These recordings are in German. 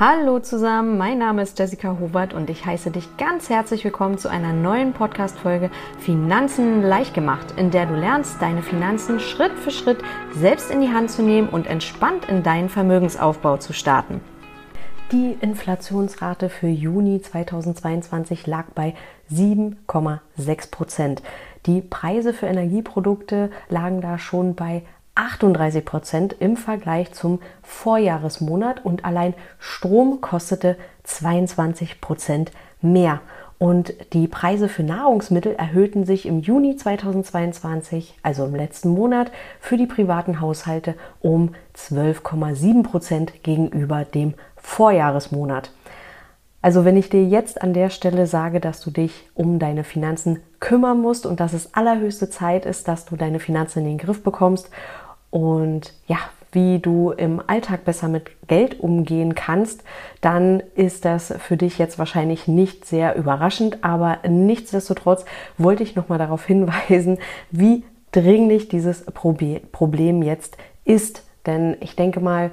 Hallo zusammen, mein Name ist Jessica Hubert und ich heiße dich ganz herzlich willkommen zu einer neuen Podcast-Folge Finanzen leicht gemacht, in der du lernst, deine Finanzen Schritt für Schritt selbst in die Hand zu nehmen und entspannt in deinen Vermögensaufbau zu starten. Die Inflationsrate für Juni 2022 lag bei 7,6 Prozent. Die Preise für Energieprodukte lagen da schon bei 38 Prozent im Vergleich zum Vorjahresmonat und allein Strom kostete 22 Prozent mehr. Und die Preise für Nahrungsmittel erhöhten sich im Juni 2022, also im letzten Monat, für die privaten Haushalte um 12,7 Prozent gegenüber dem Vorjahresmonat. Also wenn ich dir jetzt an der Stelle sage, dass du dich um deine Finanzen kümmern musst und dass es allerhöchste Zeit ist, dass du deine Finanzen in den Griff bekommst und ja, wie du im Alltag besser mit Geld umgehen kannst, dann ist das für dich jetzt wahrscheinlich nicht sehr überraschend, aber nichtsdestotrotz wollte ich nochmal darauf hinweisen, wie dringlich dieses Problem jetzt ist. Denn ich denke mal,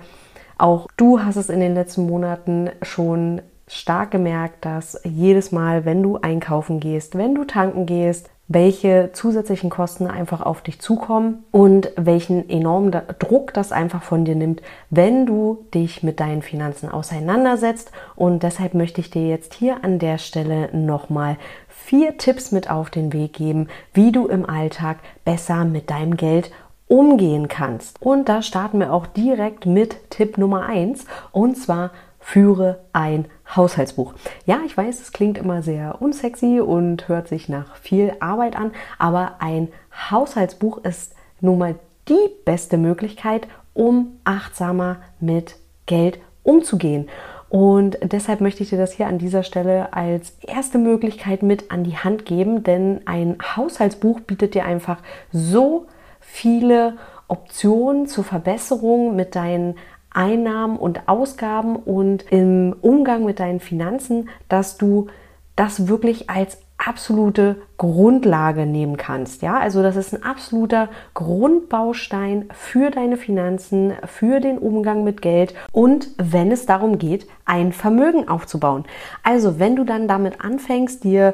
auch du hast es in den letzten Monaten schon stark gemerkt, dass jedes Mal, wenn du einkaufen gehst, wenn du tanken gehst, welche zusätzlichen Kosten einfach auf dich zukommen und welchen enormen Druck das einfach von dir nimmt, wenn du dich mit deinen Finanzen auseinandersetzt. Und deshalb möchte ich dir jetzt hier an der Stelle nochmal vier Tipps mit auf den Weg geben, wie du im Alltag besser mit deinem Geld umgehen kannst. Und da starten wir auch direkt mit Tipp Nummer eins und zwar führe ein Haushaltsbuch. Ja, ich weiß, es klingt immer sehr unsexy und hört sich nach viel Arbeit an, aber ein Haushaltsbuch ist nun mal die beste Möglichkeit, um achtsamer mit Geld umzugehen. Und deshalb möchte ich dir das hier an dieser Stelle als erste Möglichkeit mit an die Hand geben, denn ein Haushaltsbuch bietet dir einfach so viele Optionen zur Verbesserung mit deinen Einnahmen und Ausgaben und im Umgang mit deinen Finanzen, dass du das wirklich als absolute Grundlage nehmen kannst. Ja, also das ist ein absoluter Grundbaustein für deine Finanzen, für den Umgang mit Geld und wenn es darum geht, ein Vermögen aufzubauen. Also wenn du dann damit anfängst, dir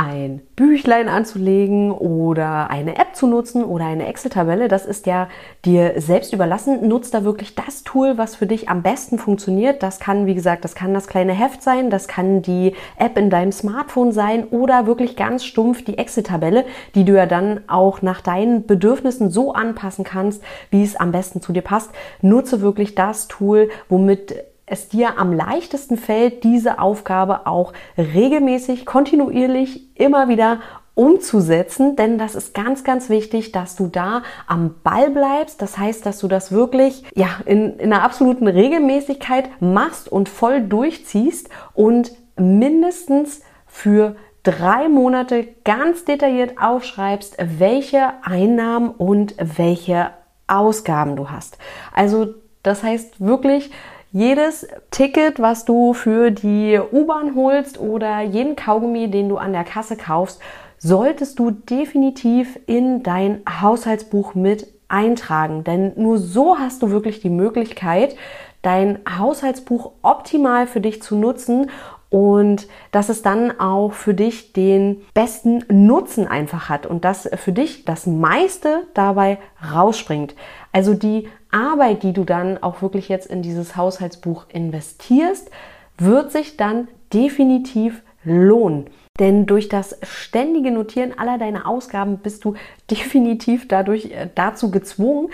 ein Büchlein anzulegen oder eine App zu nutzen oder eine Excel-Tabelle. Das ist ja dir selbst überlassen. Nutzt da wirklich das Tool, was für dich am besten funktioniert. Das kann, wie gesagt, das kann das kleine Heft sein, das kann die App in deinem Smartphone sein oder wirklich ganz stumpf die Excel-Tabelle, die du ja dann auch nach deinen Bedürfnissen so anpassen kannst, wie es am besten zu dir passt. Nutze wirklich das Tool, womit es dir am leichtesten fällt, diese Aufgabe auch regelmäßig, kontinuierlich, immer wieder umzusetzen, denn das ist ganz, ganz wichtig, dass du da am Ball bleibst. Das heißt, dass du das wirklich ja, in, in einer absoluten Regelmäßigkeit machst und voll durchziehst und mindestens für drei Monate ganz detailliert aufschreibst, welche Einnahmen und welche Ausgaben du hast. Also das heißt wirklich, jedes Ticket, was du für die U-Bahn holst oder jeden Kaugummi, den du an der Kasse kaufst, solltest du definitiv in dein Haushaltsbuch mit eintragen. Denn nur so hast du wirklich die Möglichkeit, dein Haushaltsbuch optimal für dich zu nutzen und dass es dann auch für dich den besten Nutzen einfach hat und dass für dich das meiste dabei rausspringt. Also die Arbeit, die du dann auch wirklich jetzt in dieses Haushaltsbuch investierst, wird sich dann definitiv lohnen. Denn durch das ständige Notieren aller deiner Ausgaben bist du definitiv dadurch äh, dazu gezwungen,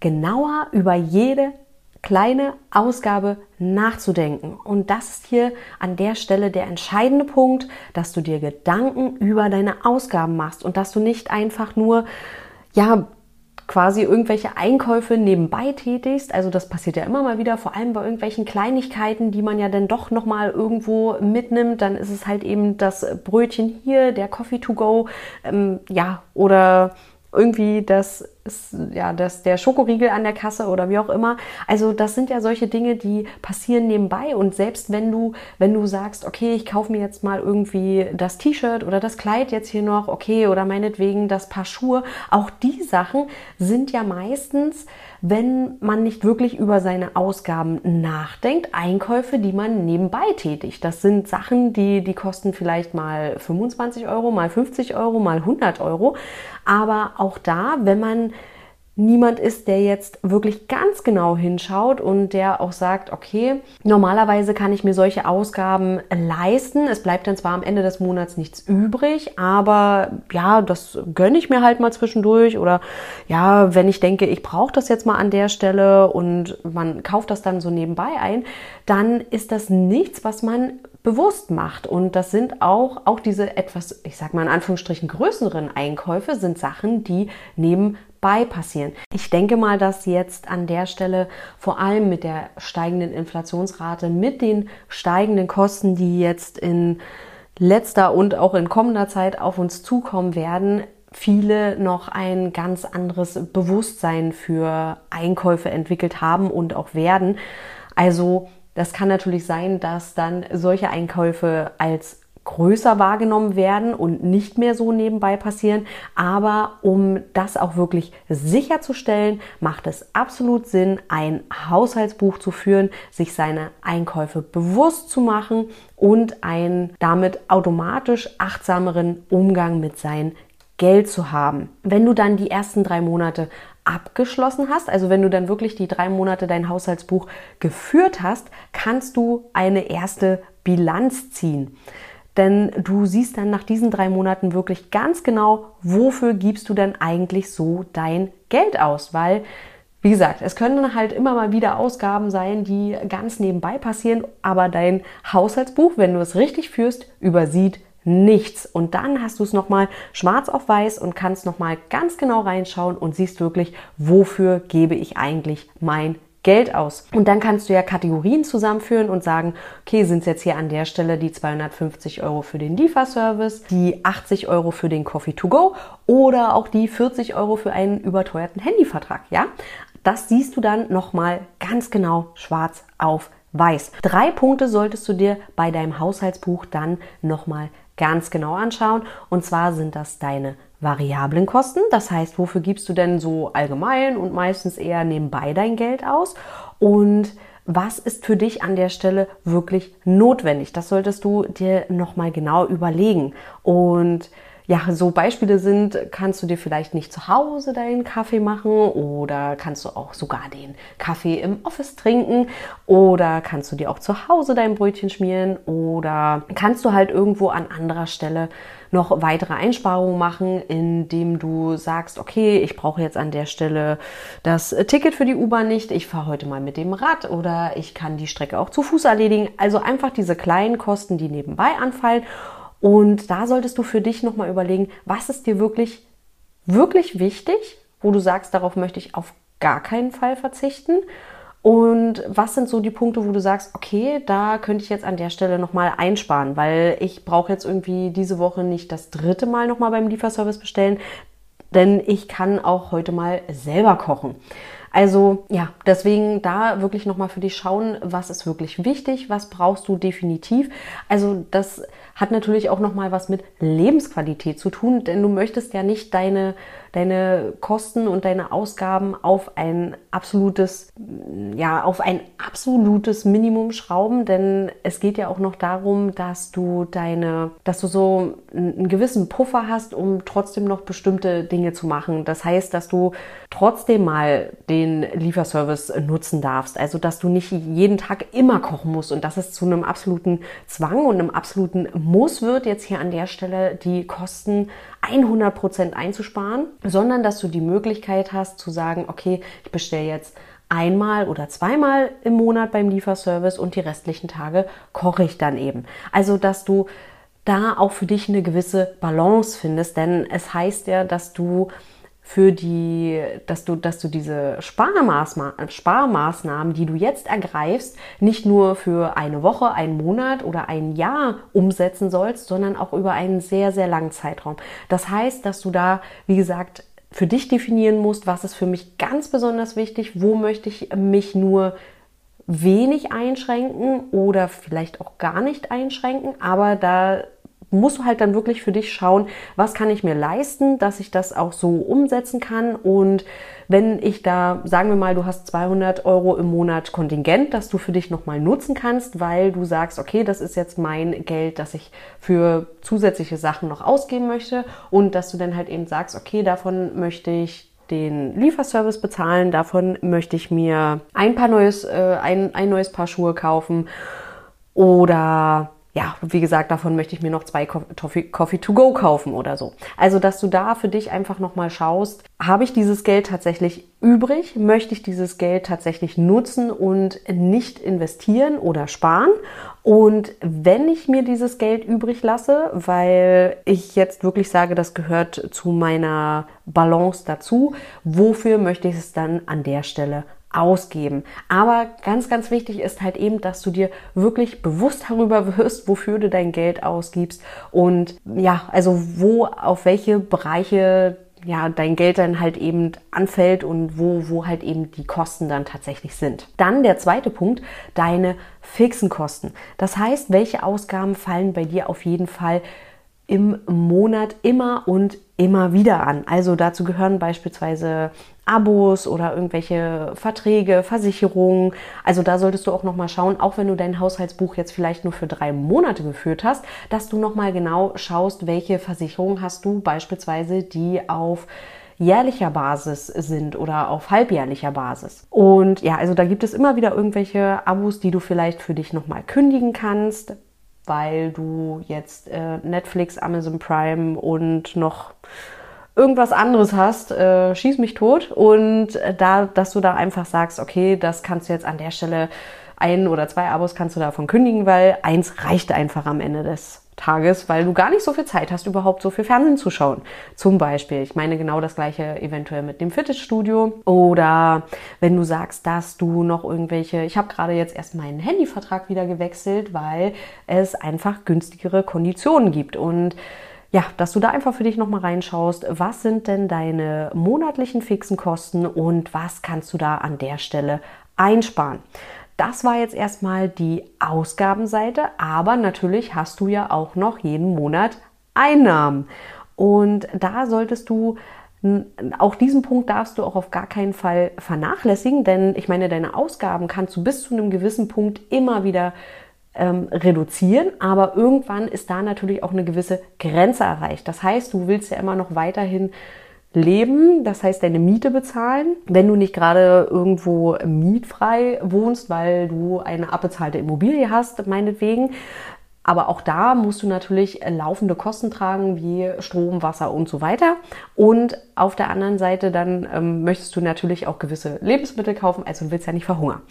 genauer über jede kleine Ausgabe nachzudenken. Und das ist hier an der Stelle der entscheidende Punkt, dass du dir Gedanken über deine Ausgaben machst und dass du nicht einfach nur, ja, quasi irgendwelche Einkäufe nebenbei tätigst. Also das passiert ja immer mal wieder, vor allem bei irgendwelchen Kleinigkeiten, die man ja dann doch noch mal irgendwo mitnimmt. Dann ist es halt eben das Brötchen hier, der Coffee to go, ähm, ja oder irgendwie das ist ja das, der Schokoriegel an der Kasse oder wie auch immer. Also das sind ja solche Dinge, die passieren nebenbei und selbst wenn du, wenn du sagst, okay, ich kaufe mir jetzt mal irgendwie das T-Shirt oder das Kleid jetzt hier noch, okay, oder meinetwegen das Paar Schuhe, auch die Sachen sind ja meistens wenn man nicht wirklich über seine Ausgaben nachdenkt, Einkäufe, die man nebenbei tätigt. Das sind Sachen, die, die kosten vielleicht mal 25 Euro, mal 50 Euro, mal 100 Euro. Aber auch da, wenn man niemand ist, der jetzt wirklich ganz genau hinschaut und der auch sagt, okay, normalerweise kann ich mir solche Ausgaben leisten. Es bleibt dann zwar am Ende des Monats nichts übrig, aber ja, das gönne ich mir halt mal zwischendurch oder ja, wenn ich denke, ich brauche das jetzt mal an der Stelle und man kauft das dann so nebenbei ein, dann ist das nichts, was man bewusst macht. Und das sind auch, auch diese etwas, ich sag mal in Anführungsstrichen größeren Einkäufe, sind Sachen, die nebenbei passieren. Ich denke mal, dass jetzt an der Stelle vor allem mit der steigenden Inflationsrate, mit den steigenden Kosten, die jetzt in letzter und auch in kommender Zeit auf uns zukommen werden, viele noch ein ganz anderes Bewusstsein für Einkäufe entwickelt haben und auch werden. Also das kann natürlich sein, dass dann solche Einkäufe als größer wahrgenommen werden und nicht mehr so nebenbei passieren. Aber um das auch wirklich sicherzustellen, macht es absolut Sinn, ein Haushaltsbuch zu führen, sich seine Einkäufe bewusst zu machen und einen damit automatisch achtsameren Umgang mit seinen Geld zu haben. Wenn du dann die ersten drei Monate abgeschlossen hast, also wenn du dann wirklich die drei Monate dein Haushaltsbuch geführt hast, kannst du eine erste Bilanz ziehen. Denn du siehst dann nach diesen drei Monaten wirklich ganz genau, wofür gibst du denn eigentlich so dein Geld aus, weil wie gesagt, es können halt immer mal wieder Ausgaben sein, die ganz nebenbei passieren, aber dein Haushaltsbuch, wenn du es richtig führst, übersieht nichts. Und dann hast du es nochmal schwarz auf weiß und kannst nochmal ganz genau reinschauen und siehst wirklich, wofür gebe ich eigentlich mein Geld aus. Und dann kannst du ja Kategorien zusammenführen und sagen, okay, sind es jetzt hier an der Stelle die 250 Euro für den Lieferservice, die 80 Euro für den Coffee to go oder auch die 40 Euro für einen überteuerten Handyvertrag, ja? Das siehst du dann nochmal ganz genau schwarz auf weiß. Drei Punkte solltest du dir bei deinem Haushaltsbuch dann nochmal ganz genau anschauen. Und zwar sind das deine variablen Kosten. Das heißt, wofür gibst du denn so allgemein und meistens eher nebenbei dein Geld aus? Und was ist für dich an der Stelle wirklich notwendig? Das solltest du dir nochmal genau überlegen. Und ja, so Beispiele sind, kannst du dir vielleicht nicht zu Hause deinen Kaffee machen oder kannst du auch sogar den Kaffee im Office trinken oder kannst du dir auch zu Hause dein Brötchen schmieren oder kannst du halt irgendwo an anderer Stelle noch weitere Einsparungen machen, indem du sagst, okay, ich brauche jetzt an der Stelle das Ticket für die U-Bahn nicht, ich fahre heute mal mit dem Rad oder ich kann die Strecke auch zu Fuß erledigen. Also einfach diese kleinen Kosten, die nebenbei anfallen und da solltest du für dich nochmal überlegen, was ist dir wirklich, wirklich wichtig, wo du sagst, darauf möchte ich auf gar keinen Fall verzichten. Und was sind so die Punkte, wo du sagst, okay, da könnte ich jetzt an der Stelle nochmal einsparen, weil ich brauche jetzt irgendwie diese Woche nicht das dritte Mal nochmal beim Lieferservice bestellen, denn ich kann auch heute mal selber kochen. Also ja, deswegen da wirklich nochmal für dich schauen, was ist wirklich wichtig, was brauchst du definitiv. Also das hat natürlich auch nochmal was mit Lebensqualität zu tun, denn du möchtest ja nicht deine deine Kosten und deine Ausgaben auf ein absolutes, ja, auf ein absolutes Minimum schrauben, denn es geht ja auch noch darum, dass du deine, dass du so einen gewissen Puffer hast, um trotzdem noch bestimmte Dinge zu machen. Das heißt, dass du trotzdem mal den Lieferservice nutzen darfst. Also, dass du nicht jeden Tag immer kochen musst und dass es zu einem absoluten Zwang und einem absoluten Muss wird, jetzt hier an der Stelle die Kosten 100 Prozent einzusparen, sondern dass du die Möglichkeit hast zu sagen, okay, ich bestelle jetzt einmal oder zweimal im Monat beim Lieferservice und die restlichen Tage koche ich dann eben. Also, dass du da auch für dich eine gewisse Balance findest, denn es heißt ja, dass du für die, dass du, dass du diese Sparmaßma Sparmaßnahmen, die du jetzt ergreifst, nicht nur für eine Woche, einen Monat oder ein Jahr umsetzen sollst, sondern auch über einen sehr, sehr langen Zeitraum. Das heißt, dass du da, wie gesagt, für dich definieren musst, was ist für mich ganz besonders wichtig, wo möchte ich mich nur wenig einschränken oder vielleicht auch gar nicht einschränken, aber da musst du halt dann wirklich für dich schauen, was kann ich mir leisten, dass ich das auch so umsetzen kann. Und wenn ich da, sagen wir mal, du hast 200 Euro im Monat Kontingent, dass du für dich nochmal nutzen kannst, weil du sagst, okay, das ist jetzt mein Geld, das ich für zusätzliche Sachen noch ausgeben möchte. Und dass du dann halt eben sagst, okay, davon möchte ich den Lieferservice bezahlen, davon möchte ich mir ein paar neues, äh, ein, ein neues Paar Schuhe kaufen oder ja, wie gesagt, davon möchte ich mir noch zwei Coffee, Coffee to go kaufen oder so. Also, dass du da für dich einfach nochmal schaust, habe ich dieses Geld tatsächlich übrig? Möchte ich dieses Geld tatsächlich nutzen und nicht investieren oder sparen? Und wenn ich mir dieses Geld übrig lasse, weil ich jetzt wirklich sage, das gehört zu meiner Balance dazu, wofür möchte ich es dann an der Stelle ausgeben. Aber ganz, ganz wichtig ist halt eben, dass du dir wirklich bewusst darüber wirst, wofür du dein Geld ausgibst und ja, also wo, auf welche Bereiche ja, dein Geld dann halt eben anfällt und wo, wo halt eben die Kosten dann tatsächlich sind. Dann der zweite Punkt, deine fixen Kosten. Das heißt, welche Ausgaben fallen bei dir auf jeden Fall im Monat immer und immer wieder an. Also dazu gehören beispielsweise Abos oder irgendwelche Verträge, Versicherungen. Also da solltest du auch noch mal schauen, auch wenn du dein Haushaltsbuch jetzt vielleicht nur für drei Monate geführt hast, dass du noch mal genau schaust, welche Versicherungen hast du beispielsweise, die auf jährlicher Basis sind oder auf halbjährlicher Basis. Und ja, also da gibt es immer wieder irgendwelche Abos, die du vielleicht für dich noch mal kündigen kannst weil du jetzt äh, Netflix, Amazon Prime und noch irgendwas anderes hast, äh, schieß mich tot. Und äh, da, dass du da einfach sagst, okay, das kannst du jetzt an der Stelle ein oder zwei Abos kannst du davon kündigen, weil eins reicht einfach am Ende des Tages, weil du gar nicht so viel Zeit hast, überhaupt so viel Fernsehen zu schauen. Zum Beispiel, ich meine genau das gleiche eventuell mit dem Fitnessstudio oder wenn du sagst, dass du noch irgendwelche, ich habe gerade jetzt erst meinen Handyvertrag wieder gewechselt, weil es einfach günstigere Konditionen gibt und ja, dass du da einfach für dich nochmal reinschaust, was sind denn deine monatlichen fixen Kosten und was kannst du da an der Stelle einsparen. Das war jetzt erstmal die Ausgabenseite, aber natürlich hast du ja auch noch jeden Monat Einnahmen. Und da solltest du auch diesen Punkt darfst du auch auf gar keinen Fall vernachlässigen, denn ich meine, deine Ausgaben kannst du bis zu einem gewissen Punkt immer wieder ähm, reduzieren, aber irgendwann ist da natürlich auch eine gewisse Grenze erreicht. Das heißt, du willst ja immer noch weiterhin leben, das heißt deine Miete bezahlen, wenn du nicht gerade irgendwo mietfrei wohnst, weil du eine abbezahlte Immobilie hast, meinetwegen. Aber auch da musst du natürlich laufende Kosten tragen, wie Strom, Wasser und so weiter. Und auf der anderen Seite dann ähm, möchtest du natürlich auch gewisse Lebensmittel kaufen, also du willst ja nicht verhungern.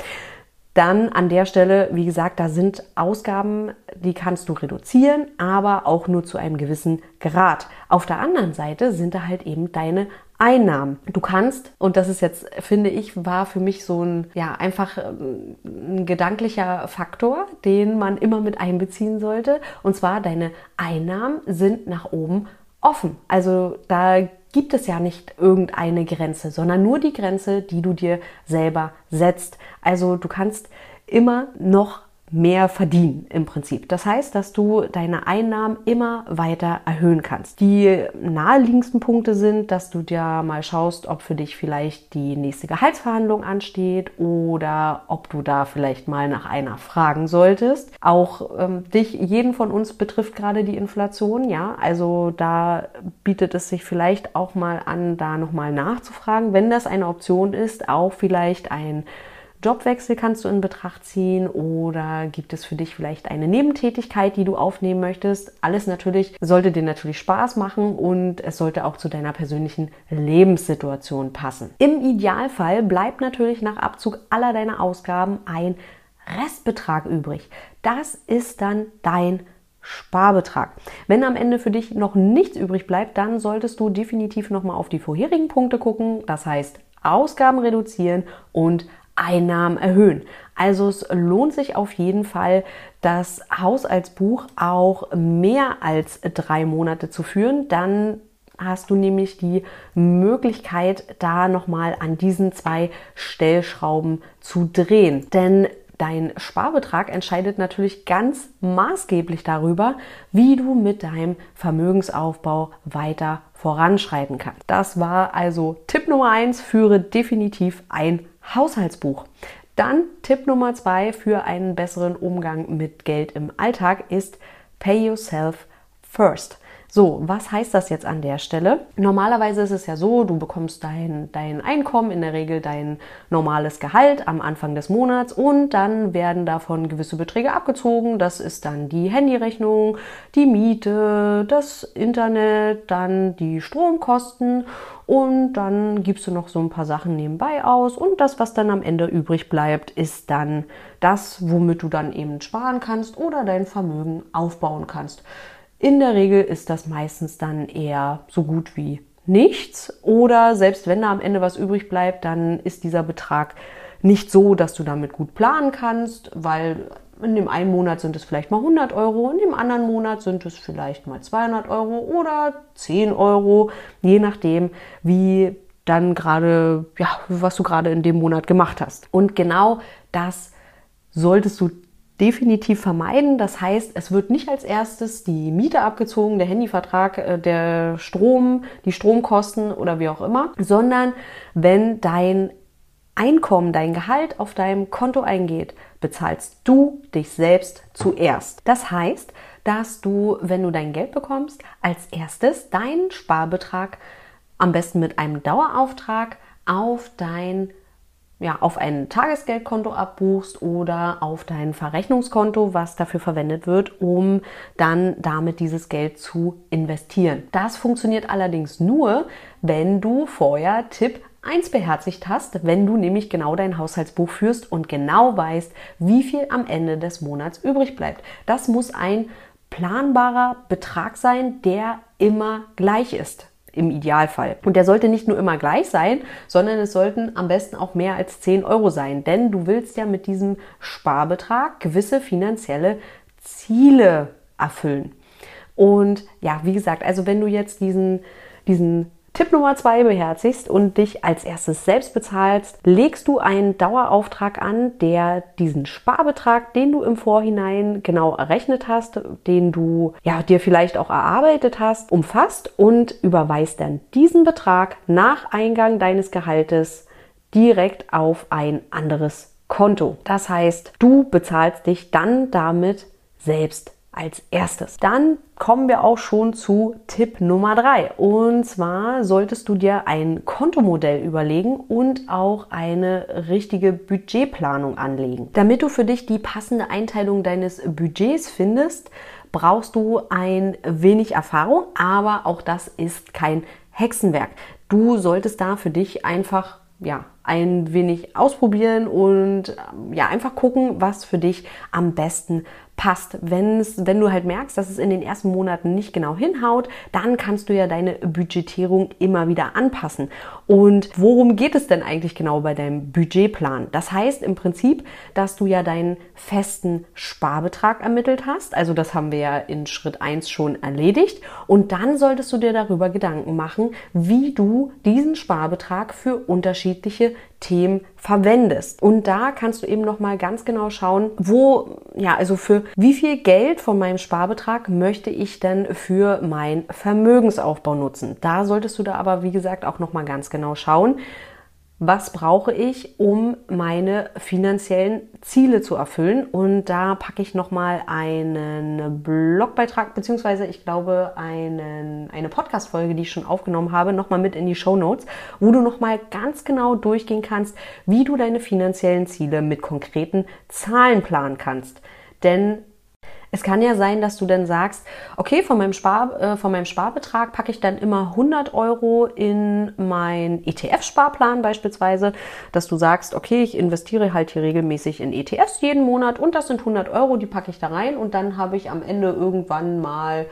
Dann an der Stelle, wie gesagt, da sind Ausgaben, die kannst du reduzieren, aber auch nur zu einem gewissen Grad. Auf der anderen Seite sind da halt eben deine Einnahmen. Du kannst, und das ist jetzt, finde ich, war für mich so ein, ja, einfach ähm, ein gedanklicher Faktor, den man immer mit einbeziehen sollte. Und zwar, deine Einnahmen sind nach oben offen. Also da gibt es ja nicht irgendeine Grenze, sondern nur die Grenze, die du dir selber setzt. Also du kannst immer noch mehr verdienen im Prinzip. Das heißt, dass du deine Einnahmen immer weiter erhöhen kannst. Die naheliegendsten Punkte sind, dass du dir mal schaust, ob für dich vielleicht die nächste Gehaltsverhandlung ansteht oder ob du da vielleicht mal nach einer fragen solltest. Auch ähm, dich, jeden von uns betrifft gerade die Inflation, ja. Also da bietet es sich vielleicht auch mal an, da nochmal nachzufragen, wenn das eine Option ist, auch vielleicht ein Jobwechsel kannst du in Betracht ziehen oder gibt es für dich vielleicht eine Nebentätigkeit, die du aufnehmen möchtest? Alles natürlich sollte dir natürlich Spaß machen und es sollte auch zu deiner persönlichen Lebenssituation passen. Im Idealfall bleibt natürlich nach Abzug aller deiner Ausgaben ein Restbetrag übrig. Das ist dann dein Sparbetrag. Wenn am Ende für dich noch nichts übrig bleibt, dann solltest du definitiv nochmal auf die vorherigen Punkte gucken. Das heißt, Ausgaben reduzieren und Einnahmen erhöhen. Also es lohnt sich auf jeden Fall, das Haushaltsbuch auch mehr als drei Monate zu führen. Dann hast du nämlich die Möglichkeit, da nochmal an diesen zwei Stellschrauben zu drehen. Denn dein Sparbetrag entscheidet natürlich ganz maßgeblich darüber, wie du mit deinem Vermögensaufbau weiter voranschreiten kannst. Das war also Tipp Nummer eins: führe definitiv ein Haushaltsbuch. Dann Tipp Nummer zwei für einen besseren Umgang mit Geld im Alltag ist Pay Yourself First. So, was heißt das jetzt an der Stelle? Normalerweise ist es ja so, du bekommst dein, dein Einkommen, in der Regel dein normales Gehalt am Anfang des Monats und dann werden davon gewisse Beträge abgezogen. Das ist dann die Handyrechnung, die Miete, das Internet, dann die Stromkosten und dann gibst du noch so ein paar Sachen nebenbei aus und das, was dann am Ende übrig bleibt, ist dann das, womit du dann eben sparen kannst oder dein Vermögen aufbauen kannst. In der Regel ist das meistens dann eher so gut wie nichts oder selbst wenn da am Ende was übrig bleibt, dann ist dieser Betrag nicht so, dass du damit gut planen kannst, weil in dem einen Monat sind es vielleicht mal 100 Euro, in dem anderen Monat sind es vielleicht mal 200 Euro oder 10 Euro, je nachdem, wie dann gerade, ja, was du gerade in dem Monat gemacht hast. Und genau das solltest du definitiv vermeiden. Das heißt, es wird nicht als erstes die Miete abgezogen, der Handyvertrag, äh, der Strom, die Stromkosten oder wie auch immer, sondern wenn dein Einkommen, dein Gehalt auf deinem Konto eingeht, bezahlst du dich selbst zuerst. Das heißt, dass du, wenn du dein Geld bekommst, als erstes deinen Sparbetrag am besten mit einem Dauerauftrag auf dein ja, auf ein Tagesgeldkonto abbuchst oder auf dein Verrechnungskonto, was dafür verwendet wird, um dann damit dieses Geld zu investieren. Das funktioniert allerdings nur, wenn du vorher Tipp 1 beherzigt hast, wenn du nämlich genau dein Haushaltsbuch führst und genau weißt, wie viel am Ende des Monats übrig bleibt. Das muss ein planbarer Betrag sein, der immer gleich ist im Idealfall. Und der sollte nicht nur immer gleich sein, sondern es sollten am besten auch mehr als 10 Euro sein. Denn du willst ja mit diesem Sparbetrag gewisse finanzielle Ziele erfüllen. Und ja, wie gesagt, also wenn du jetzt diesen, diesen Tipp Nummer zwei beherzigst und dich als erstes selbst bezahlst, legst du einen Dauerauftrag an, der diesen Sparbetrag, den du im Vorhinein genau errechnet hast, den du ja dir vielleicht auch erarbeitet hast, umfasst und überweist dann diesen Betrag nach Eingang deines Gehaltes direkt auf ein anderes Konto. Das heißt, du bezahlst dich dann damit selbst als erstes. Dann kommen wir auch schon zu Tipp Nummer drei. Und zwar solltest du dir ein Kontomodell überlegen und auch eine richtige Budgetplanung anlegen. Damit du für dich die passende Einteilung deines Budgets findest, brauchst du ein wenig Erfahrung, aber auch das ist kein Hexenwerk. Du solltest da für dich einfach ja, ein wenig ausprobieren und ja, einfach gucken, was für dich am besten passt. Wenn's, wenn du halt merkst, dass es in den ersten Monaten nicht genau hinhaut, dann kannst du ja deine Budgetierung immer wieder anpassen. Und worum geht es denn eigentlich genau bei deinem Budgetplan? Das heißt im Prinzip, dass du ja deinen festen Sparbetrag ermittelt hast. Also das haben wir ja in Schritt 1 schon erledigt. Und dann solltest du dir darüber Gedanken machen, wie du diesen Sparbetrag für unterschiedliche Themen verwendest. Und da kannst du eben noch mal ganz genau schauen, wo ja, also für wie viel Geld von meinem Sparbetrag möchte ich denn für meinen Vermögensaufbau nutzen. Da solltest du da aber wie gesagt auch noch mal ganz genau schauen, was brauche ich, um meine finanziellen Ziele zu erfüllen. Und da packe ich nochmal einen Blogbeitrag, beziehungsweise ich glaube einen, eine Podcast-Folge, die ich schon aufgenommen habe, nochmal mit in die Show Notes, wo du nochmal ganz genau durchgehen kannst, wie du deine finanziellen Ziele mit konkreten Zahlen planen kannst. Denn es kann ja sein, dass du dann sagst, okay, von meinem, Spar, äh, von meinem Sparbetrag packe ich dann immer 100 Euro in mein ETF-Sparplan beispielsweise, dass du sagst, okay, ich investiere halt hier regelmäßig in ETFs jeden Monat und das sind 100 Euro, die packe ich da rein und dann habe ich am Ende irgendwann mal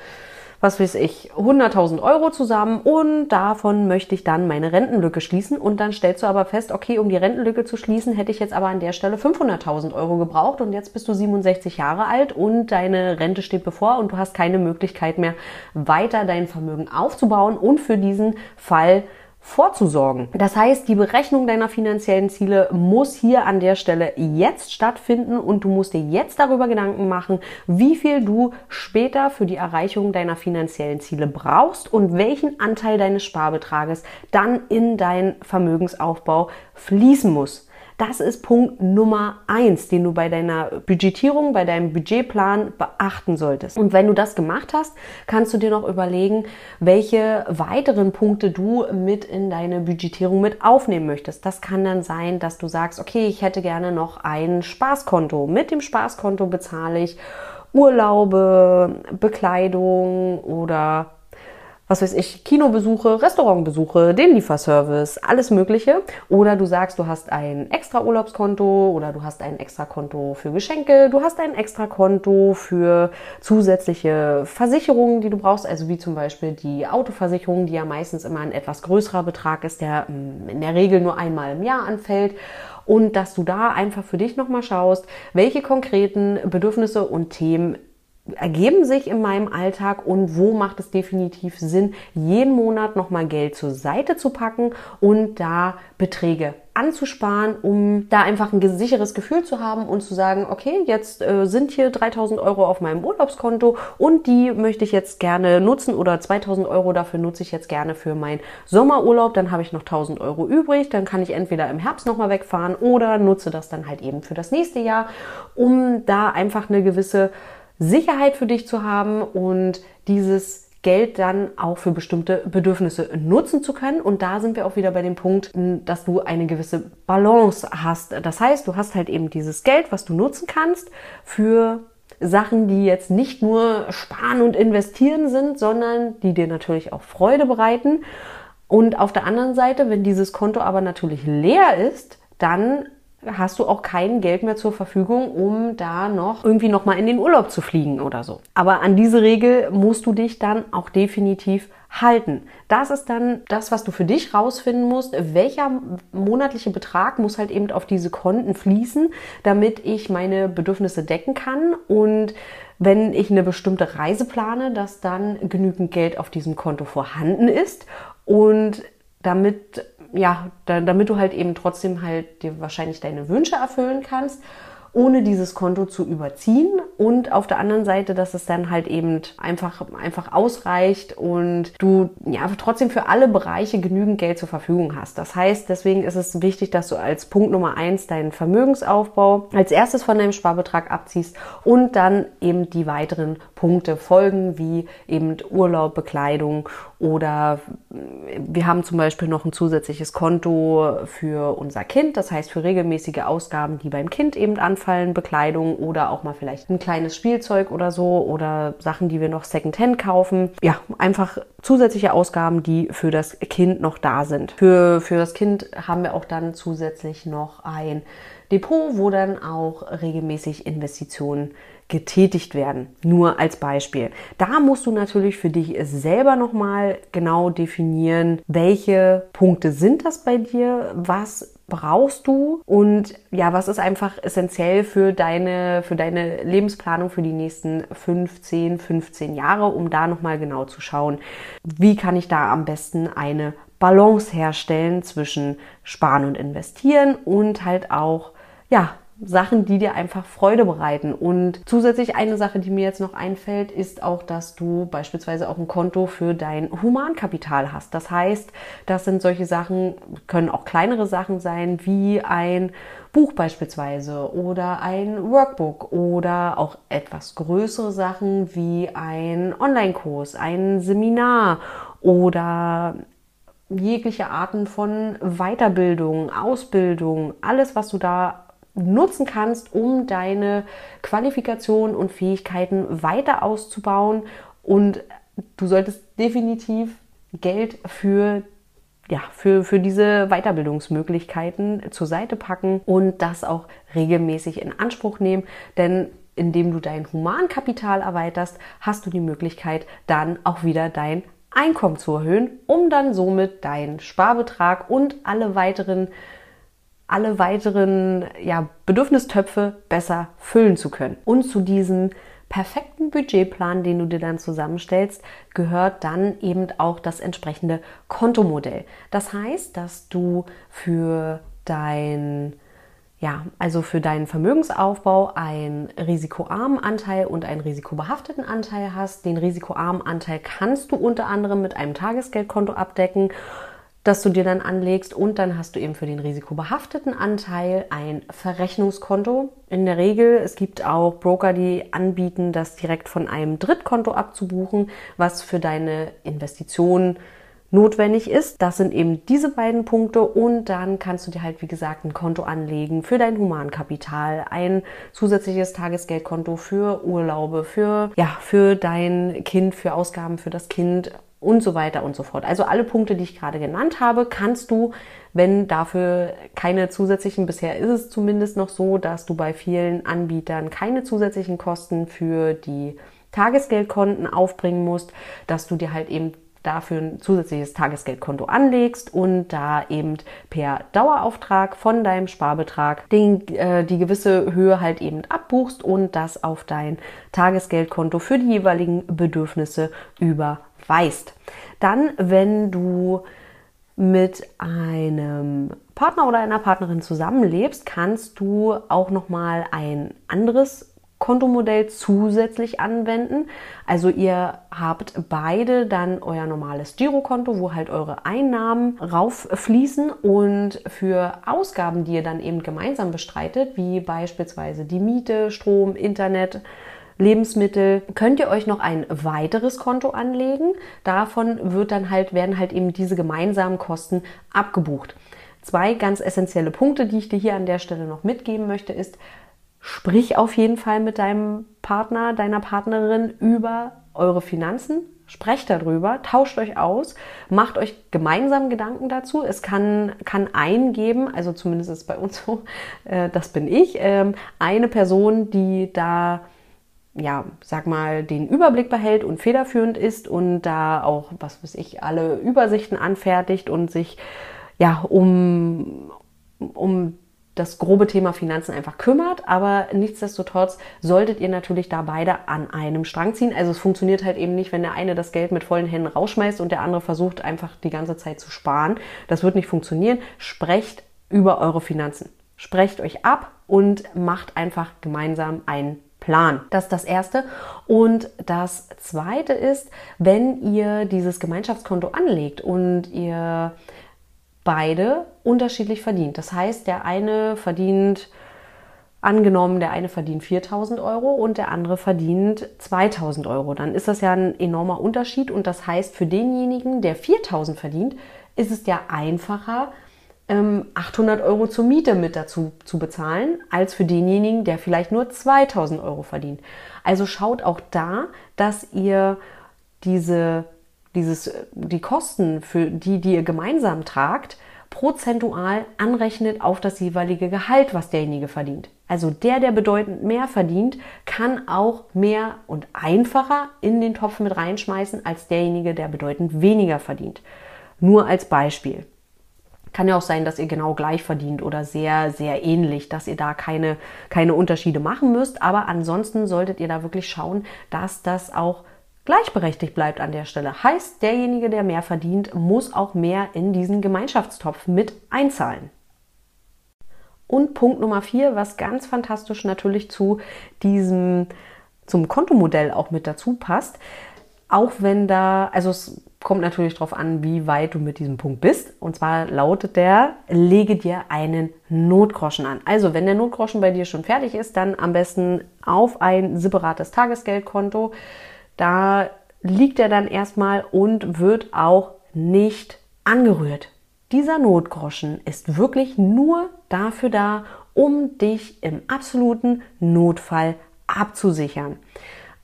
was weiß ich, 100.000 Euro zusammen und davon möchte ich dann meine Rentenlücke schließen. Und dann stellst du aber fest, okay, um die Rentenlücke zu schließen, hätte ich jetzt aber an der Stelle 500.000 Euro gebraucht und jetzt bist du 67 Jahre alt und deine Rente steht bevor und du hast keine Möglichkeit mehr, weiter dein Vermögen aufzubauen und für diesen Fall vorzusorgen. Das heißt, die Berechnung deiner finanziellen Ziele muss hier an der Stelle jetzt stattfinden und du musst dir jetzt darüber Gedanken machen, wie viel du später für die Erreichung deiner finanziellen Ziele brauchst und welchen Anteil deines Sparbetrages dann in deinen Vermögensaufbau fließen muss. Das ist Punkt Nummer eins, den du bei deiner Budgetierung, bei deinem Budgetplan beachten solltest. Und wenn du das gemacht hast, kannst du dir noch überlegen, welche weiteren Punkte du mit in deine Budgetierung mit aufnehmen möchtest. Das kann dann sein, dass du sagst, okay, ich hätte gerne noch ein Spaßkonto. Mit dem Spaßkonto bezahle ich Urlaube, Bekleidung oder was weiß ich, Kinobesuche, Restaurantbesuche, den Lieferservice, alles Mögliche. Oder du sagst, du hast ein extra Urlaubskonto oder du hast ein extra Konto für Geschenke, du hast ein extra Konto für zusätzliche Versicherungen, die du brauchst, also wie zum Beispiel die Autoversicherung, die ja meistens immer ein etwas größerer Betrag ist, der mm, in der Regel nur einmal im Jahr anfällt. Und dass du da einfach für dich nochmal schaust, welche konkreten Bedürfnisse und Themen ergeben sich in meinem Alltag und wo macht es definitiv Sinn, jeden Monat nochmal Geld zur Seite zu packen und da Beträge anzusparen, um da einfach ein sicheres Gefühl zu haben und zu sagen, okay, jetzt äh, sind hier 3000 Euro auf meinem Urlaubskonto und die möchte ich jetzt gerne nutzen oder 2000 Euro dafür nutze ich jetzt gerne für meinen Sommerurlaub, dann habe ich noch 1000 Euro übrig, dann kann ich entweder im Herbst nochmal wegfahren oder nutze das dann halt eben für das nächste Jahr, um da einfach eine gewisse Sicherheit für dich zu haben und dieses Geld dann auch für bestimmte Bedürfnisse nutzen zu können. Und da sind wir auch wieder bei dem Punkt, dass du eine gewisse Balance hast. Das heißt, du hast halt eben dieses Geld, was du nutzen kannst für Sachen, die jetzt nicht nur sparen und investieren sind, sondern die dir natürlich auch Freude bereiten. Und auf der anderen Seite, wenn dieses Konto aber natürlich leer ist, dann hast du auch kein Geld mehr zur Verfügung, um da noch irgendwie noch mal in den Urlaub zu fliegen oder so. Aber an diese Regel musst du dich dann auch definitiv halten. Das ist dann das, was du für dich rausfinden musst. Welcher monatliche Betrag muss halt eben auf diese Konten fließen, damit ich meine Bedürfnisse decken kann und wenn ich eine bestimmte Reise plane, dass dann genügend Geld auf diesem Konto vorhanden ist und damit ja, da, damit du halt eben trotzdem halt dir wahrscheinlich deine Wünsche erfüllen kannst ohne dieses Konto zu überziehen und auf der anderen Seite, dass es dann halt eben einfach, einfach ausreicht und du ja trotzdem für alle Bereiche genügend Geld zur Verfügung hast. Das heißt, deswegen ist es wichtig, dass du als Punkt Nummer eins deinen Vermögensaufbau als erstes von deinem Sparbetrag abziehst und dann eben die weiteren Punkte folgen, wie eben Urlaub, Bekleidung oder wir haben zum Beispiel noch ein zusätzliches Konto für unser Kind, das heißt für regelmäßige Ausgaben, die beim Kind eben anfallen Bekleidung oder auch mal vielleicht ein kleines Spielzeug oder so oder Sachen, die wir noch Secondhand kaufen. Ja, einfach zusätzliche Ausgaben, die für das Kind noch da sind. Für, für das Kind haben wir auch dann zusätzlich noch ein Depot, wo dann auch regelmäßig Investitionen getätigt werden. Nur als Beispiel. Da musst du natürlich für dich selber nochmal genau definieren, welche Punkte sind das bei dir, was brauchst du und ja, was ist einfach essentiell für deine, für deine Lebensplanung für die nächsten 15, 15 Jahre, um da nochmal genau zu schauen, wie kann ich da am besten eine Balance herstellen zwischen Sparen und Investieren und halt auch, ja, Sachen, die dir einfach Freude bereiten. Und zusätzlich eine Sache, die mir jetzt noch einfällt, ist auch, dass du beispielsweise auch ein Konto für dein Humankapital hast. Das heißt, das sind solche Sachen, können auch kleinere Sachen sein, wie ein Buch beispielsweise oder ein Workbook oder auch etwas größere Sachen wie ein Online-Kurs, ein Seminar oder jegliche Arten von Weiterbildung, Ausbildung, alles, was du da nutzen kannst, um deine Qualifikation und Fähigkeiten weiter auszubauen. Und du solltest definitiv Geld für ja, für, für diese Weiterbildungsmöglichkeiten zur Seite packen und das auch regelmäßig in Anspruch nehmen. Denn indem du dein Humankapital erweiterst, hast du die Möglichkeit, dann auch wieder dein Einkommen zu erhöhen, um dann somit deinen Sparbetrag und alle weiteren alle weiteren ja, Bedürfnistöpfe besser füllen zu können. Und zu diesem perfekten Budgetplan, den du dir dann zusammenstellst, gehört dann eben auch das entsprechende Kontomodell. Das heißt, dass du für dein ja, also für deinen Vermögensaufbau einen risikoarmen Anteil und einen risikobehafteten Anteil hast. Den risikoarmen Anteil kannst du unter anderem mit einem Tagesgeldkonto abdecken, das du dir dann anlegst und dann hast du eben für den risikobehafteten Anteil ein Verrechnungskonto. In der Regel, es gibt auch Broker, die anbieten, das direkt von einem Drittkonto abzubuchen, was für deine Investitionen notwendig ist. Das sind eben diese beiden Punkte und dann kannst du dir halt, wie gesagt, ein Konto anlegen für dein Humankapital, ein zusätzliches Tagesgeldkonto für Urlaube, für, ja, für dein Kind, für Ausgaben für das Kind und so weiter und so fort. Also alle Punkte, die ich gerade genannt habe, kannst du, wenn dafür keine zusätzlichen, bisher ist es zumindest noch so, dass du bei vielen Anbietern keine zusätzlichen Kosten für die Tagesgeldkonten aufbringen musst, dass du dir halt eben dafür ein zusätzliches Tagesgeldkonto anlegst und da eben per Dauerauftrag von deinem Sparbetrag den, äh, die gewisse Höhe halt eben abbuchst und das auf dein Tagesgeldkonto für die jeweiligen Bedürfnisse überweist. Dann, wenn du mit einem Partner oder einer Partnerin zusammenlebst, kannst du auch noch mal ein anderes Kontomodell zusätzlich anwenden. Also ihr habt beide dann euer normales Girokonto, wo halt eure Einnahmen rauffließen und für Ausgaben, die ihr dann eben gemeinsam bestreitet, wie beispielsweise die Miete, Strom, Internet, Lebensmittel, könnt ihr euch noch ein weiteres Konto anlegen. Davon wird dann halt, werden halt eben diese gemeinsamen Kosten abgebucht. Zwei ganz essentielle Punkte, die ich dir hier an der Stelle noch mitgeben möchte, ist, Sprich auf jeden Fall mit deinem Partner, deiner Partnerin über eure Finanzen. Sprecht darüber, tauscht euch aus, macht euch gemeinsam Gedanken dazu. Es kann, kann eingeben, also zumindest ist bei uns so, äh, das bin ich, ähm, eine Person, die da ja, sag mal, den Überblick behält und federführend ist und da auch, was weiß ich, alle Übersichten anfertigt und sich ja um, um das grobe Thema Finanzen einfach kümmert, aber nichtsdestotrotz solltet ihr natürlich da beide an einem Strang ziehen. Also es funktioniert halt eben nicht, wenn der eine das Geld mit vollen Händen rausschmeißt und der andere versucht einfach die ganze Zeit zu sparen. Das wird nicht funktionieren. Sprecht über eure Finanzen. Sprecht euch ab und macht einfach gemeinsam einen Plan. Das ist das Erste. Und das Zweite ist, wenn ihr dieses Gemeinschaftskonto anlegt und ihr beide unterschiedlich verdient. Das heißt, der eine verdient, angenommen, der eine verdient 4000 Euro und der andere verdient 2000 Euro. Dann ist das ja ein enormer Unterschied und das heißt, für denjenigen, der 4000 verdient, ist es ja einfacher, 800 ähm, Euro zur Miete mit dazu zu bezahlen, als für denjenigen, der vielleicht nur 2000 Euro verdient. Also schaut auch da, dass ihr diese dieses, die Kosten für die, die ihr gemeinsam tragt, prozentual anrechnet auf das jeweilige Gehalt, was derjenige verdient. Also der, der bedeutend mehr verdient, kann auch mehr und einfacher in den Topf mit reinschmeißen als derjenige, der bedeutend weniger verdient. Nur als Beispiel. Kann ja auch sein, dass ihr genau gleich verdient oder sehr, sehr ähnlich, dass ihr da keine, keine Unterschiede machen müsst. Aber ansonsten solltet ihr da wirklich schauen, dass das auch gleichberechtigt bleibt an der Stelle. Heißt, derjenige, der mehr verdient, muss auch mehr in diesen Gemeinschaftstopf mit einzahlen. Und Punkt Nummer vier, was ganz fantastisch natürlich zu diesem, zum Kontomodell auch mit dazu passt, auch wenn da, also es kommt natürlich darauf an, wie weit du mit diesem Punkt bist. Und zwar lautet der, lege dir einen Notgroschen an. Also wenn der Notgroschen bei dir schon fertig ist, dann am besten auf ein separates Tagesgeldkonto da liegt er dann erstmal und wird auch nicht angerührt. Dieser Notgroschen ist wirklich nur dafür da, um dich im absoluten Notfall abzusichern.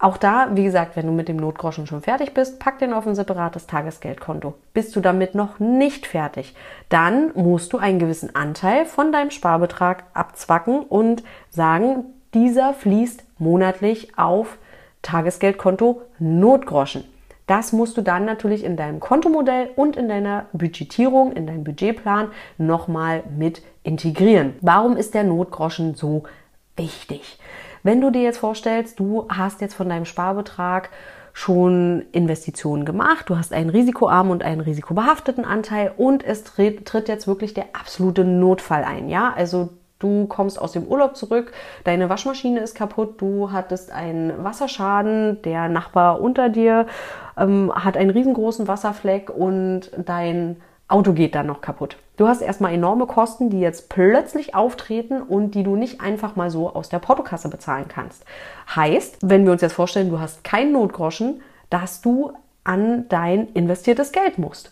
Auch da, wie gesagt, wenn du mit dem Notgroschen schon fertig bist, pack den auf ein separates Tagesgeldkonto. Bist du damit noch nicht fertig, dann musst du einen gewissen Anteil von deinem Sparbetrag abzwacken und sagen, dieser fließt monatlich auf Tagesgeldkonto Notgroschen. Das musst du dann natürlich in deinem Kontomodell und in deiner Budgetierung, in deinem Budgetplan nochmal mit integrieren. Warum ist der Notgroschen so wichtig? Wenn du dir jetzt vorstellst, du hast jetzt von deinem Sparbetrag schon Investitionen gemacht, du hast einen risikoarmen und einen risikobehafteten Anteil und es tritt, tritt jetzt wirklich der absolute Notfall ein. Ja, also Du kommst aus dem Urlaub zurück, deine Waschmaschine ist kaputt, du hattest einen Wasserschaden, der Nachbar unter dir ähm, hat einen riesengroßen Wasserfleck und dein Auto geht dann noch kaputt. Du hast erstmal enorme Kosten, die jetzt plötzlich auftreten und die du nicht einfach mal so aus der Portokasse bezahlen kannst. Heißt, wenn wir uns jetzt vorstellen, du hast keinen Notgroschen, dass du an dein investiertes Geld musst.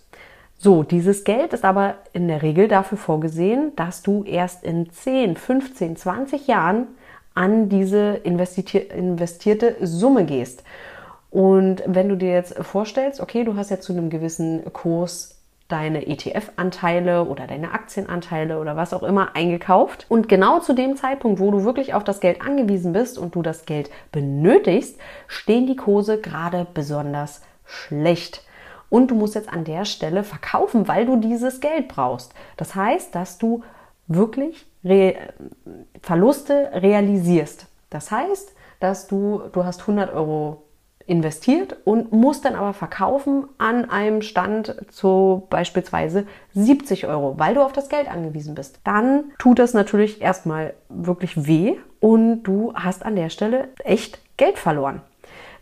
So, dieses Geld ist aber in der Regel dafür vorgesehen, dass du erst in 10, 15, 20 Jahren an diese investierte Summe gehst. Und wenn du dir jetzt vorstellst, okay, du hast ja zu einem gewissen Kurs deine ETF-Anteile oder deine Aktienanteile oder was auch immer eingekauft. Und genau zu dem Zeitpunkt, wo du wirklich auf das Geld angewiesen bist und du das Geld benötigst, stehen die Kurse gerade besonders schlecht und du musst jetzt an der Stelle verkaufen, weil du dieses Geld brauchst. Das heißt, dass du wirklich Re Verluste realisierst. Das heißt, dass du, du hast 100 Euro investiert und musst dann aber verkaufen an einem Stand zu beispielsweise 70 Euro, weil du auf das Geld angewiesen bist. Dann tut das natürlich erstmal wirklich weh und du hast an der Stelle echt Geld verloren.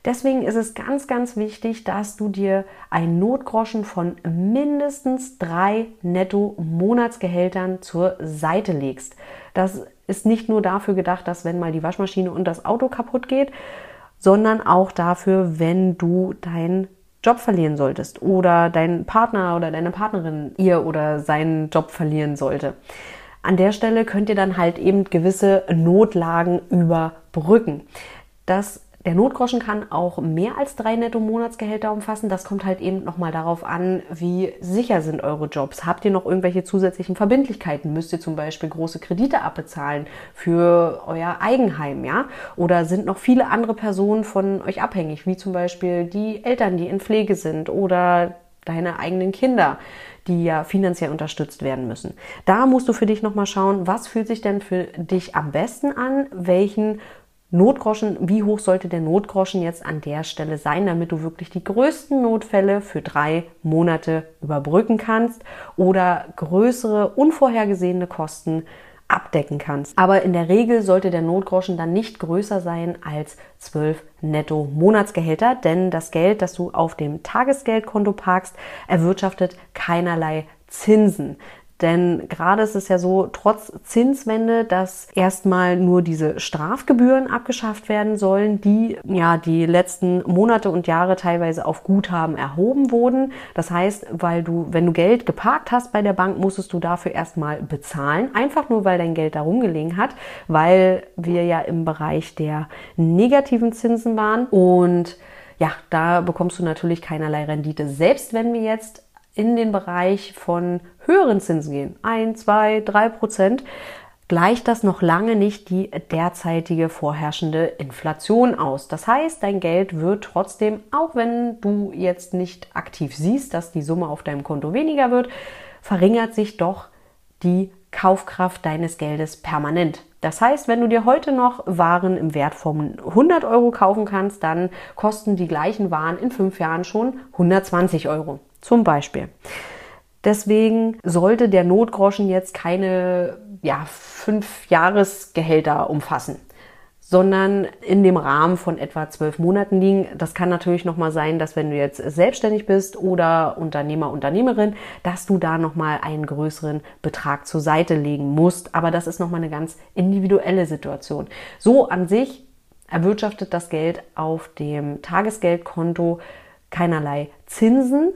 Deswegen ist es ganz, ganz wichtig, dass du dir einen Notgroschen von mindestens drei Netto-Monatsgehältern zur Seite legst. Das ist nicht nur dafür gedacht, dass wenn mal die Waschmaschine und das Auto kaputt geht, sondern auch dafür, wenn du deinen Job verlieren solltest oder dein Partner oder deine Partnerin ihr oder seinen Job verlieren sollte. An der Stelle könnt ihr dann halt eben gewisse Notlagen überbrücken. Das der Notgroschen kann auch mehr als drei Netto-Monatsgehälter umfassen. Das kommt halt eben nochmal darauf an, wie sicher sind eure Jobs. Habt ihr noch irgendwelche zusätzlichen Verbindlichkeiten? Müsst ihr zum Beispiel große Kredite abbezahlen für euer Eigenheim, ja? Oder sind noch viele andere Personen von euch abhängig, wie zum Beispiel die Eltern, die in Pflege sind oder deine eigenen Kinder? die ja finanziell unterstützt werden müssen. Da musst du für dich nochmal schauen, was fühlt sich denn für dich am besten an, welchen Notgroschen, wie hoch sollte der Notgroschen jetzt an der Stelle sein, damit du wirklich die größten Notfälle für drei Monate überbrücken kannst oder größere unvorhergesehene Kosten abdecken kannst. Aber in der Regel sollte der Notgroschen dann nicht größer sein als 12 netto Monatsgehälter, denn das Geld, das du auf dem Tagesgeldkonto parkst, erwirtschaftet keinerlei Zinsen. Denn gerade ist es ja so, trotz Zinswende, dass erstmal nur diese Strafgebühren abgeschafft werden sollen, die ja die letzten Monate und Jahre teilweise auf Guthaben erhoben wurden. Das heißt, weil du, wenn du Geld geparkt hast bei der Bank, musstest du dafür erstmal bezahlen. Einfach nur, weil dein Geld da rumgelegen hat, weil wir ja im Bereich der negativen Zinsen waren und ja, da bekommst du natürlich keinerlei Rendite. Selbst wenn wir jetzt in den Bereich von höheren Zinsen gehen, 1, 2, 3 Prozent, gleicht das noch lange nicht die derzeitige vorherrschende Inflation aus. Das heißt, dein Geld wird trotzdem, auch wenn du jetzt nicht aktiv siehst, dass die Summe auf deinem Konto weniger wird, verringert sich doch die Kaufkraft deines Geldes permanent. Das heißt, wenn du dir heute noch Waren im Wert von 100 Euro kaufen kannst, dann kosten die gleichen Waren in fünf Jahren schon 120 Euro. Zum Beispiel. Deswegen sollte der Notgroschen jetzt keine ja, fünf Jahresgehälter umfassen, sondern in dem Rahmen von etwa zwölf Monaten liegen. Das kann natürlich nochmal sein, dass wenn du jetzt selbstständig bist oder Unternehmer, Unternehmerin, dass du da nochmal einen größeren Betrag zur Seite legen musst. Aber das ist nochmal eine ganz individuelle Situation. So an sich erwirtschaftet das Geld auf dem Tagesgeldkonto keinerlei Zinsen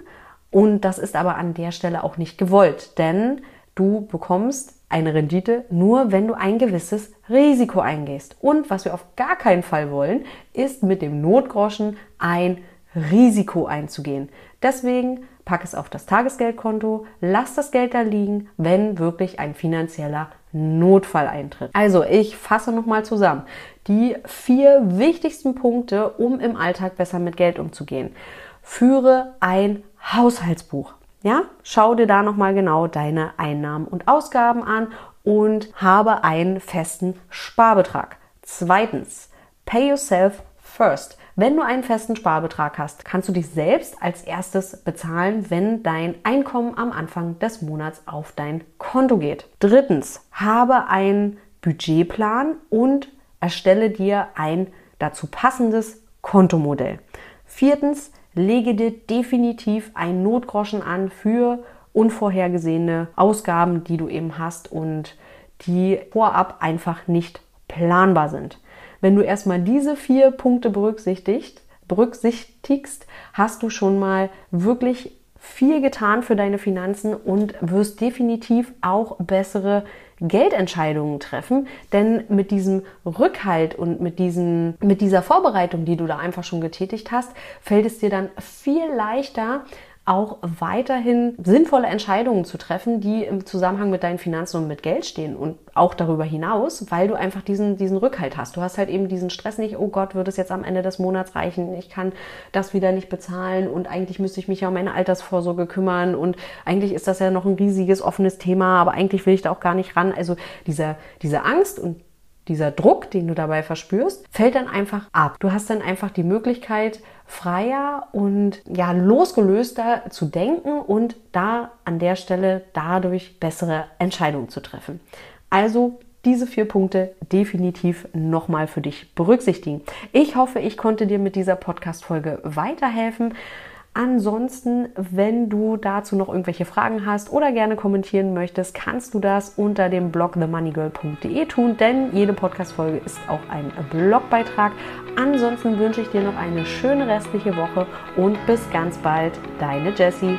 und das ist aber an der Stelle auch nicht gewollt, denn du bekommst eine Rendite nur, wenn du ein gewisses Risiko eingehst. Und was wir auf gar keinen Fall wollen, ist mit dem Notgroschen ein Risiko einzugehen. Deswegen pack es auf das Tagesgeldkonto, lass das Geld da liegen, wenn wirklich ein finanzieller Notfall eintritt. Also, ich fasse nochmal zusammen. Die vier wichtigsten Punkte, um im Alltag besser mit Geld umzugehen. Führe ein Haushaltsbuch. Ja, schau dir da nochmal genau deine Einnahmen und Ausgaben an und habe einen festen Sparbetrag. Zweitens, pay yourself first. Wenn du einen festen Sparbetrag hast, kannst du dich selbst als erstes bezahlen, wenn dein Einkommen am Anfang des Monats auf dein Konto geht. Drittens, habe einen Budgetplan und erstelle dir ein dazu passendes Kontomodell. Viertens, lege dir definitiv ein Notgroschen an für unvorhergesehene Ausgaben, die du eben hast und die vorab einfach nicht planbar sind. Wenn du erstmal diese vier Punkte berücksichtigt, berücksichtigst, hast du schon mal wirklich viel getan für deine Finanzen und wirst definitiv auch bessere Geldentscheidungen treffen, denn mit diesem Rückhalt und mit, diesen, mit dieser Vorbereitung, die du da einfach schon getätigt hast, fällt es dir dann viel leichter, auch weiterhin sinnvolle Entscheidungen zu treffen, die im Zusammenhang mit deinen Finanzen und mit Geld stehen und auch darüber hinaus, weil du einfach diesen, diesen Rückhalt hast. Du hast halt eben diesen Stress nicht, oh Gott, wird es jetzt am Ende des Monats reichen, ich kann das wieder nicht bezahlen und eigentlich müsste ich mich ja um meine Altersvorsorge kümmern und eigentlich ist das ja noch ein riesiges offenes Thema, aber eigentlich will ich da auch gar nicht ran. Also dieser, diese Angst und dieser Druck, den du dabei verspürst, fällt dann einfach ab. Du hast dann einfach die Möglichkeit, freier und ja losgelöster zu denken und da an der Stelle dadurch bessere Entscheidungen zu treffen. Also diese vier Punkte definitiv nochmal für dich berücksichtigen. Ich hoffe, ich konnte dir mit dieser Podcast-Folge weiterhelfen. Ansonsten, wenn du dazu noch irgendwelche Fragen hast oder gerne kommentieren möchtest, kannst du das unter dem Blog themoneygirl.de tun, denn jede Podcast-Folge ist auch ein Blogbeitrag. Ansonsten wünsche ich dir noch eine schöne restliche Woche und bis ganz bald, deine Jessie.